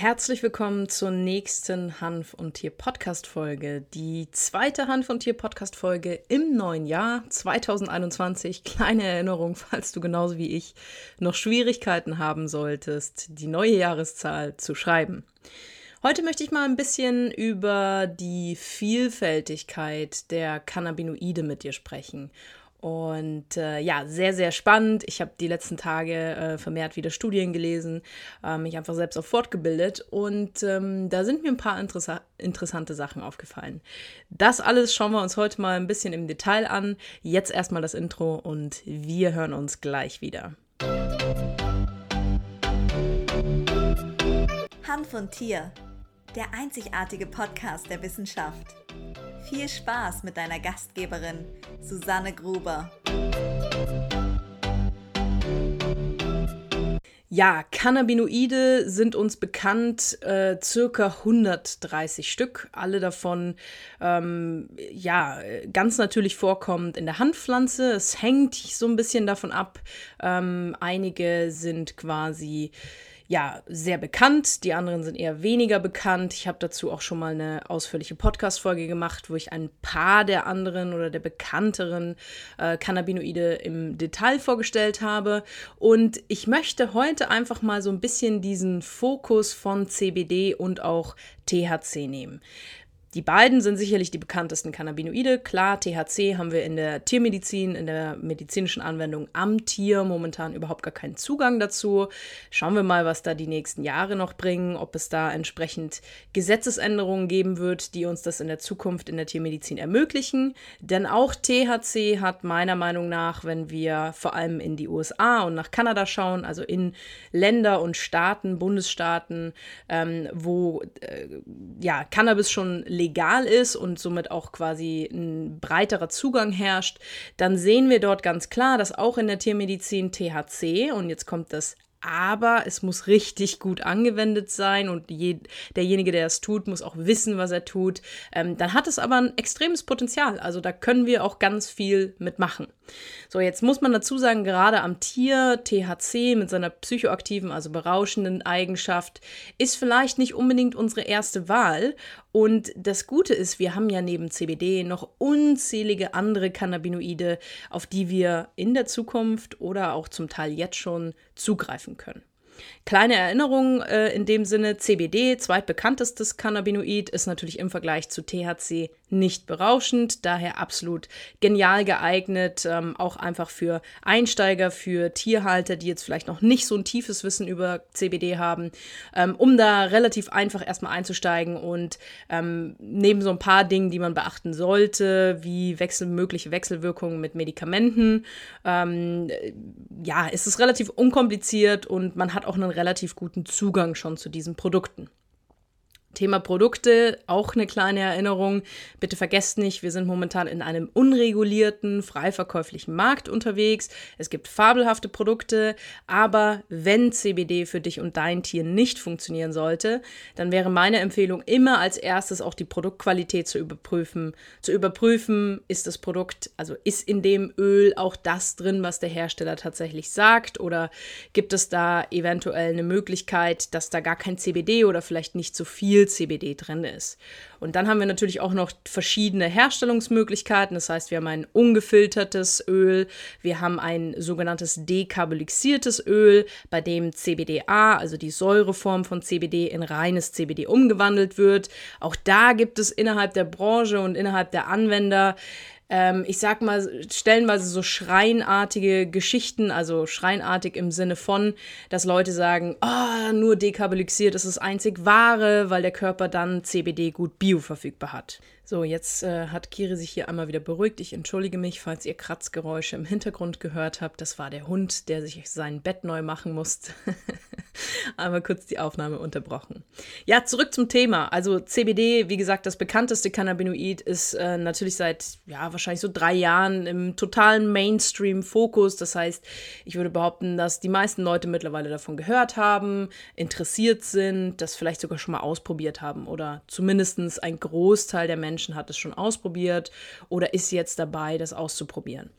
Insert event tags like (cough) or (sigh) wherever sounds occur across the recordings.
Herzlich willkommen zur nächsten Hanf und Tier Podcast Folge. Die zweite Hanf und Tier Podcast Folge im neuen Jahr 2021. Kleine Erinnerung, falls du genauso wie ich noch Schwierigkeiten haben solltest, die neue Jahreszahl zu schreiben. Heute möchte ich mal ein bisschen über die Vielfältigkeit der Cannabinoide mit dir sprechen und äh, ja, sehr, sehr spannend. Ich habe die letzten Tage äh, vermehrt wieder Studien gelesen, äh, mich einfach selbst auch fortgebildet und ähm, da sind mir ein paar interessa interessante Sachen aufgefallen. Das alles schauen wir uns heute mal ein bisschen im Detail an. Jetzt erstmal das Intro und wir hören uns gleich wieder. Hand von Tier, der einzigartige Podcast der Wissenschaft. Viel Spaß mit deiner Gastgeberin Susanne Gruber. Ja, Cannabinoide sind uns bekannt, äh, circa 130 Stück, alle davon ähm, ja ganz natürlich vorkommend in der Handpflanze. Es hängt so ein bisschen davon ab. Ähm, einige sind quasi ja, sehr bekannt, die anderen sind eher weniger bekannt. Ich habe dazu auch schon mal eine ausführliche Podcast-Folge gemacht, wo ich ein paar der anderen oder der bekannteren äh, Cannabinoide im Detail vorgestellt habe. Und ich möchte heute einfach mal so ein bisschen diesen Fokus von CBD und auch THC nehmen. Die beiden sind sicherlich die bekanntesten Cannabinoide. Klar, THC haben wir in der Tiermedizin, in der medizinischen Anwendung am Tier momentan überhaupt gar keinen Zugang dazu. Schauen wir mal, was da die nächsten Jahre noch bringen, ob es da entsprechend Gesetzesänderungen geben wird, die uns das in der Zukunft in der Tiermedizin ermöglichen. Denn auch THC hat meiner Meinung nach, wenn wir vor allem in die USA und nach Kanada schauen, also in Länder und Staaten, Bundesstaaten, ähm, wo äh, ja, Cannabis schon legal ist und somit auch quasi ein breiterer Zugang herrscht, dann sehen wir dort ganz klar, dass auch in der Tiermedizin THC, und jetzt kommt das aber es muss richtig gut angewendet sein und je, derjenige, der es tut, muss auch wissen, was er tut. Ähm, dann hat es aber ein extremes Potenzial. Also da können wir auch ganz viel mitmachen. So, jetzt muss man dazu sagen, gerade am Tier, THC mit seiner psychoaktiven, also berauschenden Eigenschaft, ist vielleicht nicht unbedingt unsere erste Wahl. Und das Gute ist, wir haben ja neben CBD noch unzählige andere Cannabinoide, auf die wir in der Zukunft oder auch zum Teil jetzt schon zugreifen können. Kleine Erinnerung äh, in dem Sinne, CBD, zweitbekanntestes Cannabinoid, ist natürlich im Vergleich zu THC nicht berauschend, daher absolut genial geeignet, ähm, auch einfach für Einsteiger, für Tierhalter, die jetzt vielleicht noch nicht so ein tiefes Wissen über CBD haben, ähm, um da relativ einfach erstmal einzusteigen und ähm, neben so ein paar Dingen, die man beachten sollte, wie wechsel mögliche Wechselwirkungen mit Medikamenten, ähm, ja, ist es relativ unkompliziert und man hat auch einen relativ guten Zugang schon zu diesen Produkten. Thema Produkte, auch eine kleine Erinnerung. Bitte vergesst nicht, wir sind momentan in einem unregulierten, frei verkäuflichen Markt unterwegs. Es gibt fabelhafte Produkte, aber wenn CBD für dich und dein Tier nicht funktionieren sollte, dann wäre meine Empfehlung immer als erstes auch die Produktqualität zu überprüfen. Zu überprüfen, ist das Produkt, also ist in dem Öl auch das drin, was der Hersteller tatsächlich sagt oder gibt es da eventuell eine Möglichkeit, dass da gar kein CBD oder vielleicht nicht so viel viel CBD drin ist. Und dann haben wir natürlich auch noch verschiedene Herstellungsmöglichkeiten. Das heißt, wir haben ein ungefiltertes Öl, wir haben ein sogenanntes dekarbolisiertes Öl, bei dem CBDA, also die Säureform von CBD, in reines CBD umgewandelt wird. Auch da gibt es innerhalb der Branche und innerhalb der Anwender ähm, ich sag mal, stellenweise so schreinartige Geschichten, also schreinartig im Sinne von, dass Leute sagen, oh, nur dekarbolisiert ist das einzig wahre, weil der Körper dann CBD gut bioverfügbar hat. So, jetzt äh, hat Kiri sich hier einmal wieder beruhigt. Ich entschuldige mich, falls ihr Kratzgeräusche im Hintergrund gehört habt. Das war der Hund, der sich sein Bett neu machen musste. (laughs) einmal kurz die Aufnahme unterbrochen. Ja, zurück zum Thema. Also CBD, wie gesagt, das bekannteste Cannabinoid ist äh, natürlich seit, ja, wahrscheinlich so drei Jahren im totalen Mainstream-Fokus. Das heißt, ich würde behaupten, dass die meisten Leute mittlerweile davon gehört haben, interessiert sind, das vielleicht sogar schon mal ausprobiert haben oder zumindest ein Großteil der Menschen Menschen hat es schon ausprobiert oder ist jetzt dabei, das auszuprobieren.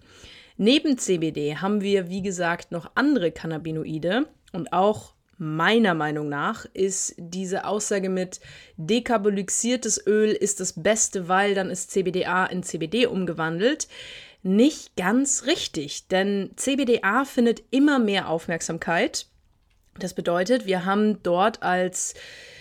Neben CBD haben wir, wie gesagt, noch andere Cannabinoide und auch meiner Meinung nach, ist diese Aussage mit dekarboxyliertes Öl ist das Beste, weil dann ist CBDA in CBD umgewandelt nicht ganz richtig, denn CBDA findet immer mehr Aufmerksamkeit. Das bedeutet, wir haben dort als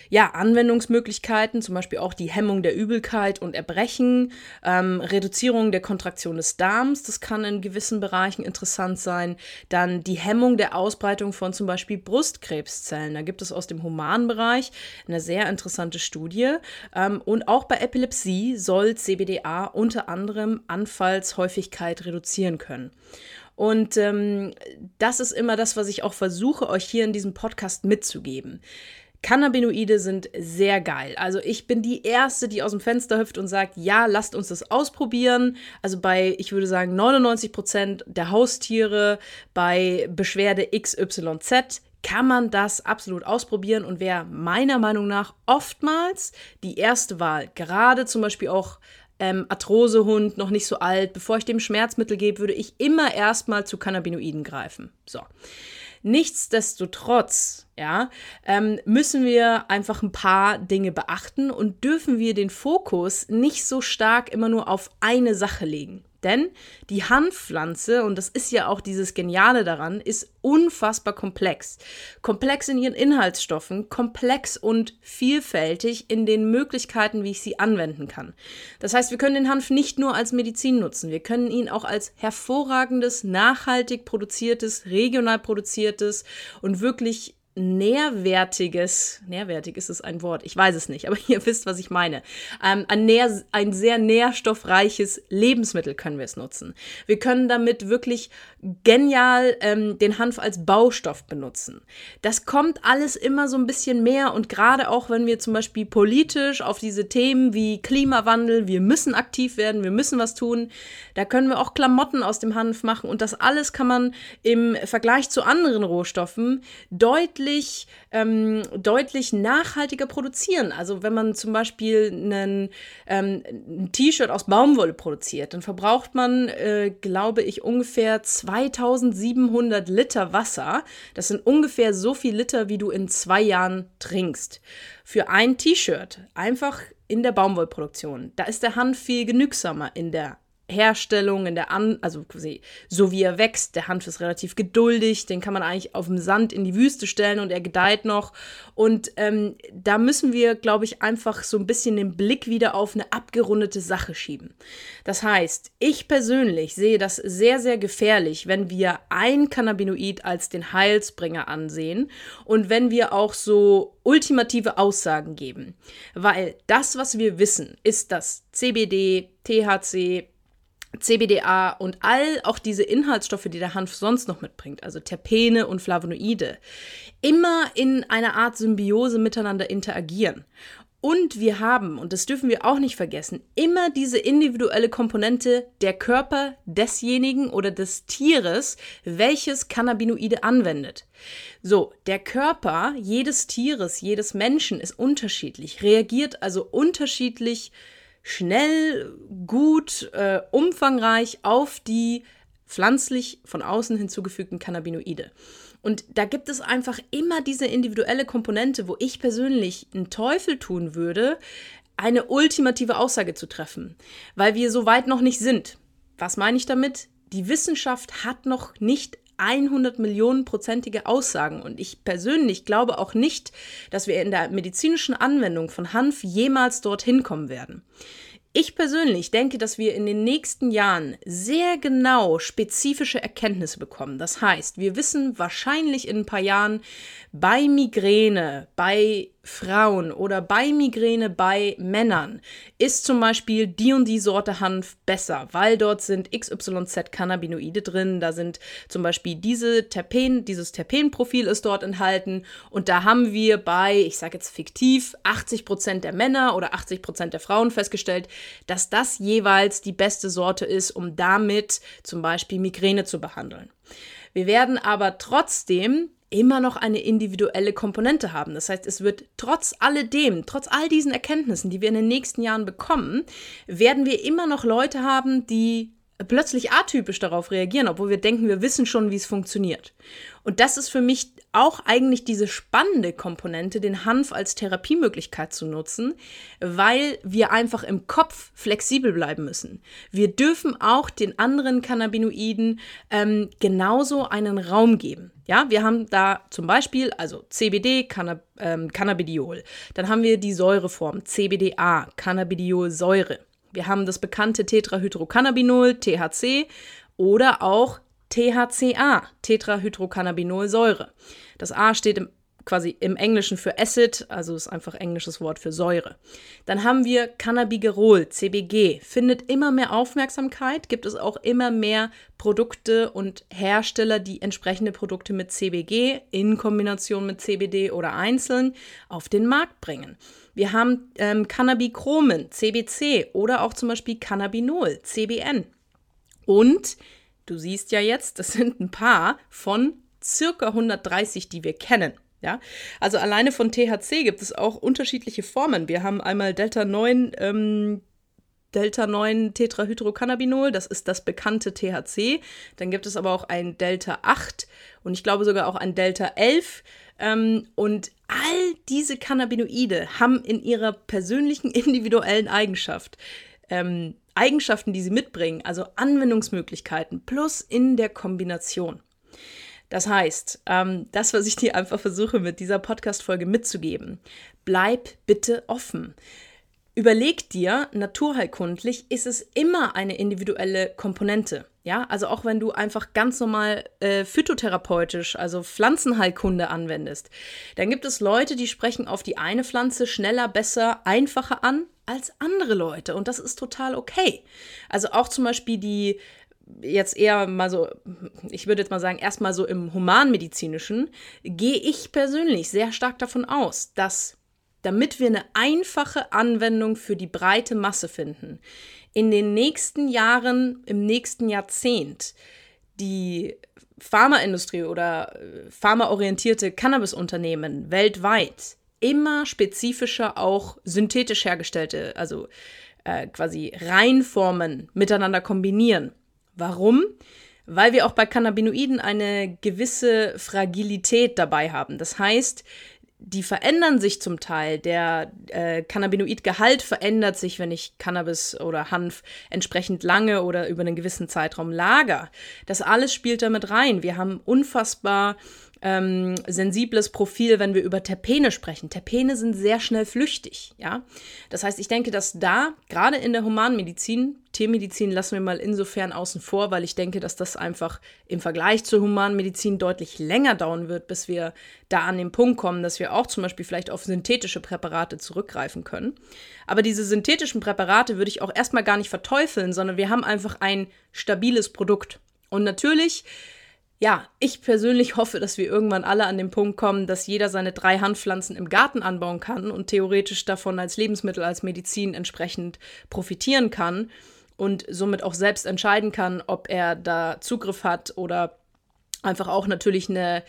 ja, Anwendungsmöglichkeiten, zum Beispiel auch die Hemmung der Übelkeit und Erbrechen, ähm, Reduzierung der Kontraktion des Darms, das kann in gewissen Bereichen interessant sein. Dann die Hemmung der Ausbreitung von zum Beispiel Brustkrebszellen. Da gibt es aus dem humanen Bereich eine sehr interessante Studie. Ähm, und auch bei Epilepsie soll CBDA unter anderem Anfallshäufigkeit reduzieren können. Und ähm, das ist immer das, was ich auch versuche, euch hier in diesem Podcast mitzugeben. Cannabinoide sind sehr geil. Also ich bin die Erste, die aus dem Fenster hüpft und sagt, ja, lasst uns das ausprobieren. Also bei, ich würde sagen, 99 Prozent der Haustiere, bei Beschwerde XYZ kann man das absolut ausprobieren und wäre meiner Meinung nach oftmals die erste Wahl. Gerade zum Beispiel auch ähm, Arthrosehund, noch nicht so alt. Bevor ich dem Schmerzmittel gebe, würde ich immer erstmal zu Cannabinoiden greifen. So. Nichtsdestotrotz, ja, ähm, müssen wir einfach ein paar Dinge beachten und dürfen wir den Fokus nicht so stark immer nur auf eine Sache legen. Denn die Hanfpflanze, und das ist ja auch dieses Geniale daran, ist unfassbar komplex. Komplex in ihren Inhaltsstoffen, komplex und vielfältig in den Möglichkeiten, wie ich sie anwenden kann. Das heißt, wir können den Hanf nicht nur als Medizin nutzen, wir können ihn auch als hervorragendes, nachhaltig produziertes, regional produziertes und wirklich nährwertiges, nährwertig ist es ein Wort, ich weiß es nicht, aber (laughs) ihr wisst, was ich meine. Ähm, ein, nähr, ein sehr nährstoffreiches Lebensmittel können wir es nutzen. Wir können damit wirklich genial ähm, den Hanf als Baustoff benutzen. Das kommt alles immer so ein bisschen mehr und gerade auch, wenn wir zum Beispiel politisch auf diese Themen wie Klimawandel, wir müssen aktiv werden, wir müssen was tun, da können wir auch Klamotten aus dem Hanf machen und das alles kann man im Vergleich zu anderen Rohstoffen deutlich deutlich, ähm, deutlich nachhaltiger produzieren. Also wenn man zum Beispiel einen, ähm, ein T-Shirt aus Baumwolle produziert, dann verbraucht man, äh, glaube ich, ungefähr 2700 Liter Wasser. Das sind ungefähr so viel Liter, wie du in zwei Jahren trinkst. Für ein T-Shirt, einfach in der Baumwollproduktion. Da ist der Hanf viel genügsamer in der Herstellung, in der An, also quasi so wie er wächst. Der Hanf ist relativ geduldig, den kann man eigentlich auf dem Sand in die Wüste stellen und er gedeiht noch. Und ähm, da müssen wir, glaube ich, einfach so ein bisschen den Blick wieder auf eine abgerundete Sache schieben. Das heißt, ich persönlich sehe das sehr, sehr gefährlich, wenn wir ein Cannabinoid als den Heilsbringer ansehen und wenn wir auch so ultimative Aussagen geben. Weil das, was wir wissen, ist, dass CBD, THC, CBDA und all auch diese Inhaltsstoffe, die der Hanf sonst noch mitbringt, also Terpene und Flavonoide, immer in einer Art Symbiose miteinander interagieren. Und wir haben, und das dürfen wir auch nicht vergessen, immer diese individuelle Komponente der Körper desjenigen oder des Tieres, welches Cannabinoide anwendet. So, der Körper jedes Tieres, jedes Menschen ist unterschiedlich, reagiert also unterschiedlich schnell, gut, äh, umfangreich auf die pflanzlich von außen hinzugefügten Cannabinoide. Und da gibt es einfach immer diese individuelle Komponente, wo ich persönlich einen Teufel tun würde, eine ultimative Aussage zu treffen, weil wir so weit noch nicht sind. Was meine ich damit? Die Wissenschaft hat noch nicht 100 Millionen prozentige Aussagen. Und ich persönlich glaube auch nicht, dass wir in der medizinischen Anwendung von Hanf jemals dorthin kommen werden. Ich persönlich denke, dass wir in den nächsten Jahren sehr genau spezifische Erkenntnisse bekommen. Das heißt, wir wissen wahrscheinlich in ein paar Jahren bei Migräne, bei Frauen oder bei Migräne bei Männern ist zum Beispiel die und die Sorte Hanf besser, weil dort sind XYZ Cannabinoide drin, da sind zum Beispiel diese Terpen, dieses Terpenprofil ist dort enthalten und da haben wir bei, ich sage jetzt fiktiv, 80 Prozent der Männer oder 80 Prozent der Frauen festgestellt, dass das jeweils die beste Sorte ist, um damit zum Beispiel Migräne zu behandeln. Wir werden aber trotzdem immer noch eine individuelle Komponente haben. Das heißt, es wird trotz alledem, trotz all diesen Erkenntnissen, die wir in den nächsten Jahren bekommen, werden wir immer noch Leute haben, die plötzlich atypisch darauf reagieren, obwohl wir denken, wir wissen schon, wie es funktioniert. Und das ist für mich auch eigentlich diese spannende Komponente, den Hanf als Therapiemöglichkeit zu nutzen, weil wir einfach im Kopf flexibel bleiben müssen. Wir dürfen auch den anderen Cannabinoiden ähm, genauso einen Raum geben. Ja, wir haben da zum Beispiel also CBD, Cannab ähm, Cannabidiol. Dann haben wir die Säureform CBDA, Cannabidiolsäure. Wir haben das bekannte Tetrahydrocannabinol, THC, oder auch THCA, Tetrahydrocannabinolsäure. Das A steht im, quasi im Englischen für Acid, also ist einfach englisches Wort für Säure. Dann haben wir Cannabigerol, CBG, findet immer mehr Aufmerksamkeit, gibt es auch immer mehr Produkte und Hersteller, die entsprechende Produkte mit CBG in Kombination mit CBD oder einzeln auf den Markt bringen. Wir haben ähm, Cannabichromen, CBC oder auch zum Beispiel Cannabinol, CBN. Und du siehst ja jetzt, das sind ein paar von circa 130, die wir kennen. Ja, also alleine von THC gibt es auch unterschiedliche Formen. Wir haben einmal Delta 9, ähm, Delta 9 Tetrahydrocannabinol, das ist das bekannte THC. Dann gibt es aber auch ein Delta 8 und ich glaube sogar auch ein Delta 11. Ähm, und all diese Cannabinoide haben in ihrer persönlichen (laughs) individuellen Eigenschaft ähm, Eigenschaften, die sie mitbringen, also Anwendungsmöglichkeiten plus in der Kombination. Das heißt, ähm, das, was ich dir einfach versuche mit dieser Podcast-Folge mitzugeben, bleib bitte offen. Überleg dir, naturheilkundlich ist es immer eine individuelle Komponente. Ja, also auch wenn du einfach ganz normal äh, phytotherapeutisch, also Pflanzenheilkunde anwendest, dann gibt es Leute, die sprechen auf die eine Pflanze schneller, besser, einfacher an als andere Leute. Und das ist total okay. Also auch zum Beispiel die jetzt eher mal so, ich würde jetzt mal sagen, erstmal so im humanmedizinischen, gehe ich persönlich sehr stark davon aus, dass damit wir eine einfache Anwendung für die breite Masse finden, in den nächsten Jahren, im nächsten Jahrzehnt, die Pharmaindustrie oder äh, pharmaorientierte Cannabisunternehmen weltweit immer spezifischer auch synthetisch hergestellte, also äh, quasi Reinformen miteinander kombinieren. Warum? Weil wir auch bei Cannabinoiden eine gewisse Fragilität dabei haben. Das heißt, die verändern sich zum Teil. Der äh, Cannabinoidgehalt verändert sich, wenn ich Cannabis oder Hanf entsprechend lange oder über einen gewissen Zeitraum lager. Das alles spielt damit rein. Wir haben unfassbar ähm, sensibles Profil, wenn wir über Terpene sprechen. Terpene sind sehr schnell flüchtig, ja. Das heißt, ich denke, dass da, gerade in der Humanmedizin, Tiermedizin lassen wir mal insofern außen vor, weil ich denke, dass das einfach im Vergleich zur Humanmedizin deutlich länger dauern wird, bis wir da an den Punkt kommen, dass wir auch zum Beispiel vielleicht auf synthetische Präparate zurückgreifen können. Aber diese synthetischen Präparate würde ich auch erstmal gar nicht verteufeln, sondern wir haben einfach ein stabiles Produkt. Und natürlich ja, ich persönlich hoffe, dass wir irgendwann alle an den Punkt kommen, dass jeder seine drei Handpflanzen im Garten anbauen kann und theoretisch davon als Lebensmittel, als Medizin entsprechend profitieren kann und somit auch selbst entscheiden kann, ob er da Zugriff hat oder einfach auch natürlich eine,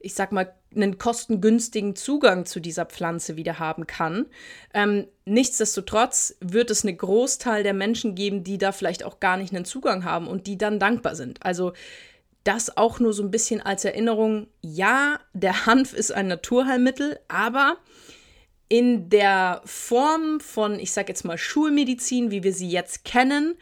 ich sag mal, einen kostengünstigen Zugang zu dieser Pflanze wieder haben kann. Ähm, nichtsdestotrotz wird es einen Großteil der Menschen geben, die da vielleicht auch gar nicht einen Zugang haben und die dann dankbar sind. Also das auch nur so ein bisschen als Erinnerung. Ja, der Hanf ist ein Naturheilmittel, aber in der Form von, ich sage jetzt mal, Schulmedizin, wie wir sie jetzt kennen,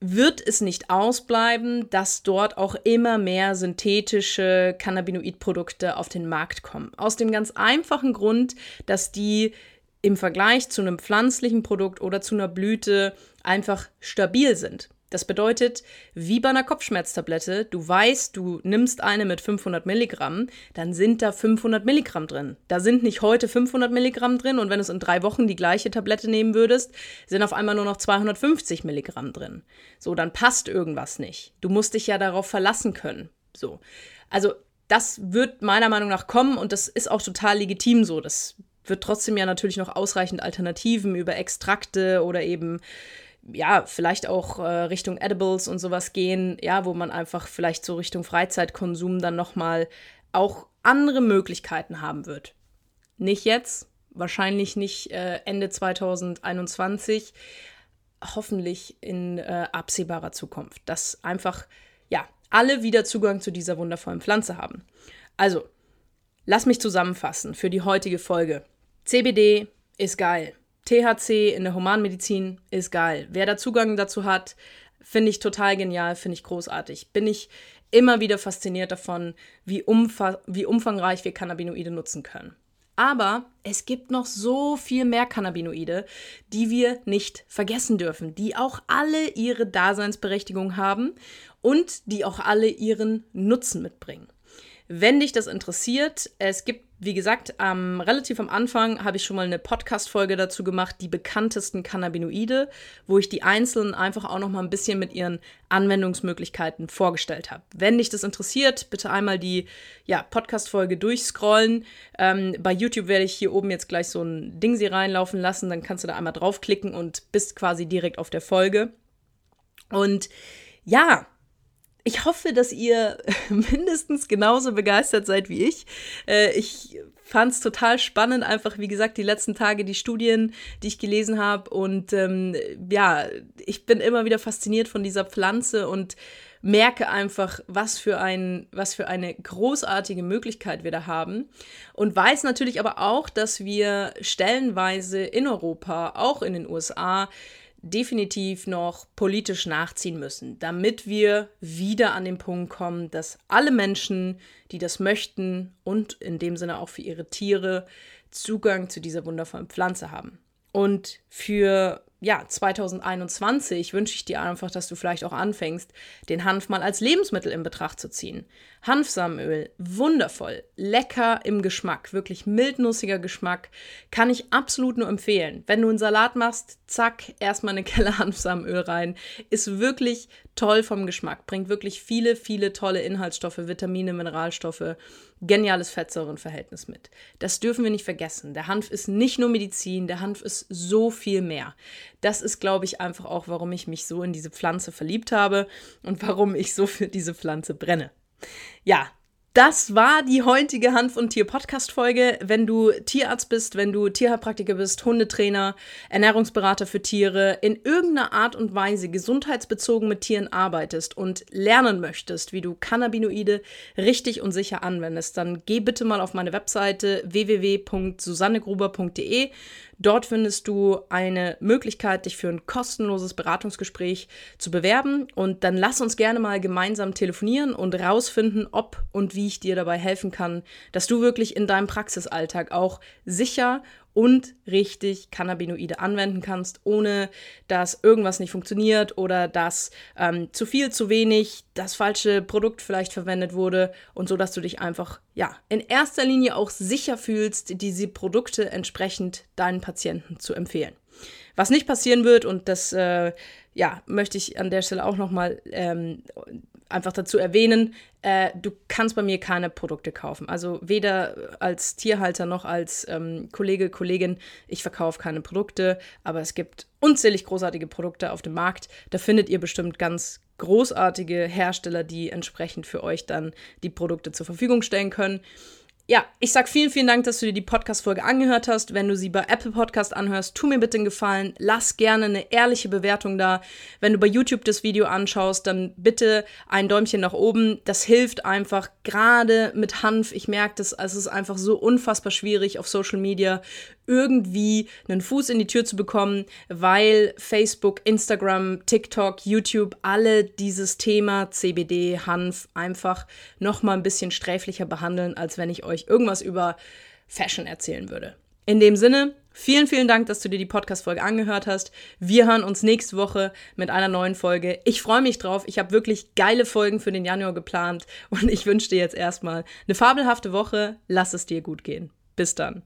wird es nicht ausbleiben, dass dort auch immer mehr synthetische Cannabinoidprodukte auf den Markt kommen. Aus dem ganz einfachen Grund, dass die im Vergleich zu einem pflanzlichen Produkt oder zu einer Blüte einfach stabil sind. Das bedeutet, wie bei einer Kopfschmerztablette, du weißt, du nimmst eine mit 500 Milligramm, dann sind da 500 Milligramm drin. Da sind nicht heute 500 Milligramm drin und wenn du in drei Wochen die gleiche Tablette nehmen würdest, sind auf einmal nur noch 250 Milligramm drin. So, dann passt irgendwas nicht. Du musst dich ja darauf verlassen können. So. Also, das wird meiner Meinung nach kommen und das ist auch total legitim so. Das wird trotzdem ja natürlich noch ausreichend Alternativen über Extrakte oder eben ja, vielleicht auch äh, Richtung Edibles und sowas gehen, ja, wo man einfach vielleicht so Richtung Freizeitkonsum dann nochmal auch andere Möglichkeiten haben wird. Nicht jetzt, wahrscheinlich nicht äh, Ende 2021, hoffentlich in äh, absehbarer Zukunft, dass einfach, ja, alle wieder Zugang zu dieser wundervollen Pflanze haben. Also, lass mich zusammenfassen für die heutige Folge. CBD ist geil. THC in der Humanmedizin ist geil. Wer da Zugang dazu hat, finde ich total genial, finde ich großartig. Bin ich immer wieder fasziniert davon, wie, umfa wie umfangreich wir Cannabinoide nutzen können. Aber es gibt noch so viel mehr Cannabinoide, die wir nicht vergessen dürfen, die auch alle ihre Daseinsberechtigung haben und die auch alle ihren Nutzen mitbringen. Wenn dich das interessiert, es gibt wie gesagt, ähm, relativ am Anfang habe ich schon mal eine Podcast-Folge dazu gemacht, die bekanntesten Cannabinoide, wo ich die einzelnen einfach auch noch mal ein bisschen mit ihren Anwendungsmöglichkeiten vorgestellt habe. Wenn dich das interessiert, bitte einmal die ja, Podcast-Folge durchscrollen. Ähm, bei YouTube werde ich hier oben jetzt gleich so ein Ding sie reinlaufen lassen, dann kannst du da einmal draufklicken und bist quasi direkt auf der Folge. Und ja, ich hoffe, dass ihr (laughs) mindestens genauso begeistert seid wie ich. Äh, ich fand es total spannend, einfach wie gesagt, die letzten Tage die Studien, die ich gelesen habe. Und ähm, ja, ich bin immer wieder fasziniert von dieser Pflanze und merke einfach, was für, ein, was für eine großartige Möglichkeit wir da haben. Und weiß natürlich aber auch, dass wir stellenweise in Europa, auch in den USA, definitiv noch politisch nachziehen müssen, damit wir wieder an den Punkt kommen, dass alle Menschen, die das möchten und in dem Sinne auch für ihre Tiere Zugang zu dieser wundervollen Pflanze haben. Und für ja, 2021 wünsche ich dir einfach, dass du vielleicht auch anfängst, den Hanf mal als Lebensmittel in Betracht zu ziehen. Hanfsamenöl, wundervoll, lecker im Geschmack, wirklich mildnussiger Geschmack, kann ich absolut nur empfehlen. Wenn du einen Salat machst, zack, erstmal eine Kelle (laughs) Hanfsamenöl rein. Ist wirklich toll vom Geschmack, bringt wirklich viele, viele tolle Inhaltsstoffe, Vitamine, Mineralstoffe, geniales Fettsäurenverhältnis mit. Das dürfen wir nicht vergessen. Der Hanf ist nicht nur Medizin, der Hanf ist so viel mehr. Das ist, glaube ich, einfach auch, warum ich mich so in diese Pflanze verliebt habe und warum ich so für diese Pflanze brenne. Ja, das war die heutige Hanf- und Tier-Podcast-Folge. Wenn du Tierarzt bist, wenn du Tierheilpraktiker bist, Hundetrainer, Ernährungsberater für Tiere, in irgendeiner Art und Weise gesundheitsbezogen mit Tieren arbeitest und lernen möchtest, wie du Cannabinoide richtig und sicher anwendest, dann geh bitte mal auf meine Webseite www.susannegruber.de Dort findest du eine Möglichkeit, dich für ein kostenloses Beratungsgespräch zu bewerben. Und dann lass uns gerne mal gemeinsam telefonieren und rausfinden, ob und wie ich dir dabei helfen kann, dass du wirklich in deinem Praxisalltag auch sicher und richtig Cannabinoide anwenden kannst, ohne dass irgendwas nicht funktioniert oder dass ähm, zu viel, zu wenig, das falsche Produkt vielleicht verwendet wurde und so, dass du dich einfach, ja, in erster Linie auch sicher fühlst, diese Produkte entsprechend deinen Patienten zu empfehlen. Was nicht passieren wird, und das äh, ja, möchte ich an der Stelle auch nochmal ähm, einfach dazu erwähnen, äh, du kannst bei mir keine Produkte kaufen. Also weder als Tierhalter noch als ähm, Kollege, Kollegin, ich verkaufe keine Produkte, aber es gibt unzählig großartige Produkte auf dem Markt. Da findet ihr bestimmt ganz großartige Hersteller, die entsprechend für euch dann die Produkte zur Verfügung stellen können ja, ich sag vielen, vielen Dank, dass du dir die Podcast-Folge angehört hast. Wenn du sie bei Apple Podcast anhörst, tu mir bitte einen Gefallen. Lass gerne eine ehrliche Bewertung da. Wenn du bei YouTube das Video anschaust, dann bitte ein Däumchen nach oben. Das hilft einfach, gerade mit Hanf. Ich merke das, es ist einfach so unfassbar schwierig auf Social Media irgendwie einen Fuß in die Tür zu bekommen, weil Facebook, Instagram, TikTok, YouTube alle dieses Thema CBD, Hanf einfach noch mal ein bisschen sträflicher behandeln, als wenn ich euch irgendwas über Fashion erzählen würde. In dem Sinne, vielen, vielen Dank, dass du dir die Podcast-Folge angehört hast. Wir hören uns nächste Woche mit einer neuen Folge. Ich freue mich drauf. Ich habe wirklich geile Folgen für den Januar geplant und ich wünsche dir jetzt erstmal eine fabelhafte Woche. Lass es dir gut gehen. Bis dann.